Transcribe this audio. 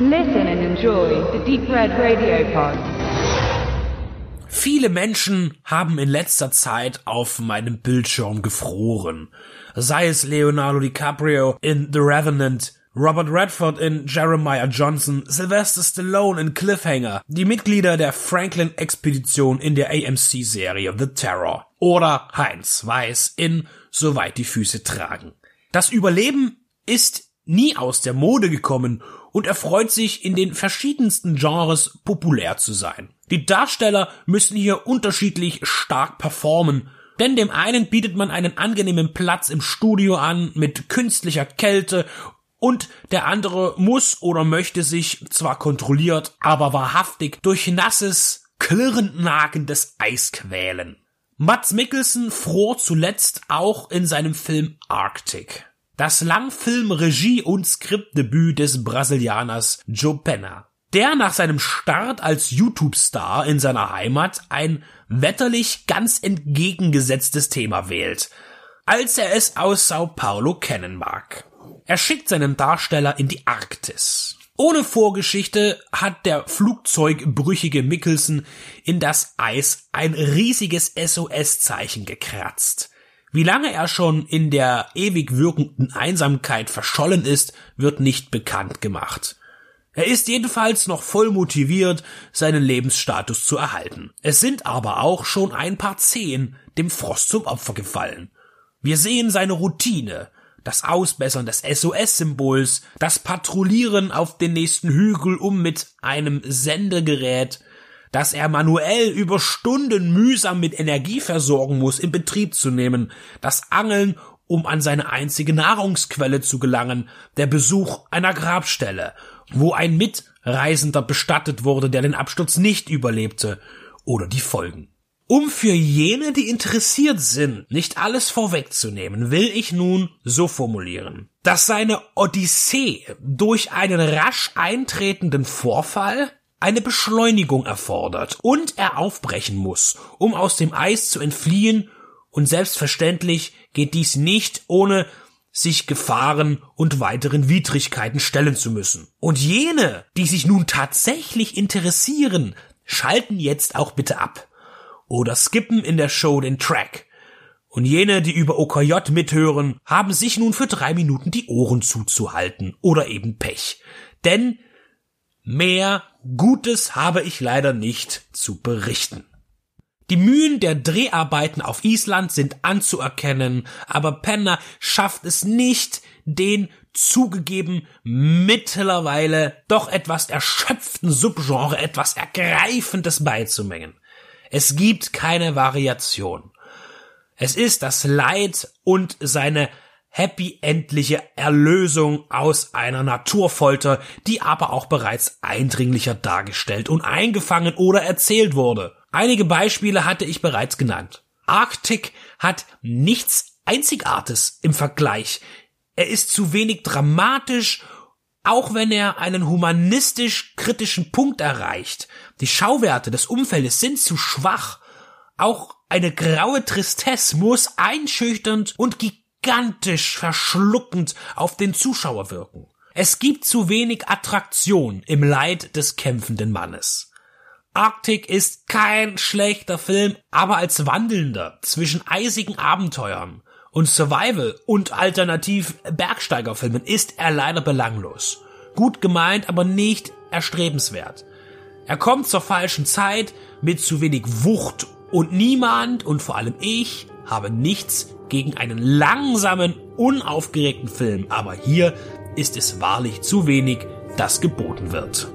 Listen and enjoy the Deep Red Radio Pod. Viele Menschen haben in letzter Zeit auf meinem Bildschirm gefroren. Sei es Leonardo DiCaprio in The Revenant, Robert Redford in Jeremiah Johnson, Sylvester Stallone in Cliffhanger, die Mitglieder der Franklin-Expedition in der AMC-Serie The Terror oder Heinz Weiß in Soweit die Füße tragen. Das Überleben ist nie aus der Mode gekommen und erfreut sich in den verschiedensten Genres populär zu sein. Die Darsteller müssen hier unterschiedlich stark performen, denn dem einen bietet man einen angenehmen Platz im Studio an mit künstlicher Kälte und der andere muss oder möchte sich zwar kontrolliert, aber wahrhaftig durch nasses, klirrend nagendes Eis quälen. Mats Mikkelsen fror zuletzt auch in seinem Film Arctic. Das Langfilm Regie und Skriptdebüt des Brasilianers Joe Penna. Der nach seinem Start als YouTube-Star in seiner Heimat ein wetterlich ganz entgegengesetztes Thema wählt, als er es aus Sao Paulo kennen mag. Er schickt seinen Darsteller in die Arktis. Ohne Vorgeschichte hat der flugzeugbrüchige Mickelson in das Eis ein riesiges SOS-Zeichen gekratzt. Wie lange er schon in der ewig wirkenden Einsamkeit verschollen ist, wird nicht bekannt gemacht. Er ist jedenfalls noch voll motiviert, seinen Lebensstatus zu erhalten. Es sind aber auch schon ein paar Zehen dem Frost zum Opfer gefallen. Wir sehen seine Routine, das Ausbessern des SOS-Symbols, das Patrouillieren auf den nächsten Hügel, um mit einem Sendegerät, das er manuell über Stunden mühsam mit Energie versorgen muss, in Betrieb zu nehmen, das Angeln, um an seine einzige Nahrungsquelle zu gelangen, der Besuch einer Grabstelle, wo ein Mitreisender bestattet wurde, der den Absturz nicht überlebte, oder die Folgen. Um für jene, die interessiert sind, nicht alles vorwegzunehmen, will ich nun so formulieren, dass seine Odyssee durch einen rasch eintretenden Vorfall eine Beschleunigung erfordert und er aufbrechen muss, um aus dem Eis zu entfliehen und selbstverständlich geht dies nicht ohne sich Gefahren und weiteren Widrigkeiten stellen zu müssen. Und jene, die sich nun tatsächlich interessieren, schalten jetzt auch bitte ab oder skippen in der Show den Track. Und jene, die über OKJ mithören, haben sich nun für drei Minuten die Ohren zuzuhalten oder eben Pech. Denn mehr Gutes habe ich leider nicht zu berichten. Die Mühen der Dreharbeiten auf Island sind anzuerkennen, aber Penner schafft es nicht, den zugegeben mittlerweile doch etwas erschöpften Subgenre etwas Ergreifendes beizumengen. Es gibt keine Variation. Es ist das Leid und seine happy endliche Erlösung aus einer Naturfolter, die aber auch bereits eindringlicher dargestellt und eingefangen oder erzählt wurde. Einige Beispiele hatte ich bereits genannt. Arctic hat nichts Einzigartes im Vergleich. Er ist zu wenig dramatisch auch wenn er einen humanistisch kritischen Punkt erreicht. Die Schauwerte des Umfeldes sind zu schwach. Auch eine graue Tristesse muss einschüchternd und gigantisch verschluckend auf den Zuschauer wirken. Es gibt zu wenig Attraktion im Leid des kämpfenden Mannes. Arctic ist kein schlechter Film, aber als Wandelnder zwischen eisigen Abenteuern und Survival und alternativ Bergsteigerfilmen ist er leider belanglos. Gut gemeint, aber nicht erstrebenswert. Er kommt zur falschen Zeit mit zu wenig Wucht und niemand und vor allem ich habe nichts gegen einen langsamen, unaufgeregten Film, aber hier ist es wahrlich zu wenig, das geboten wird.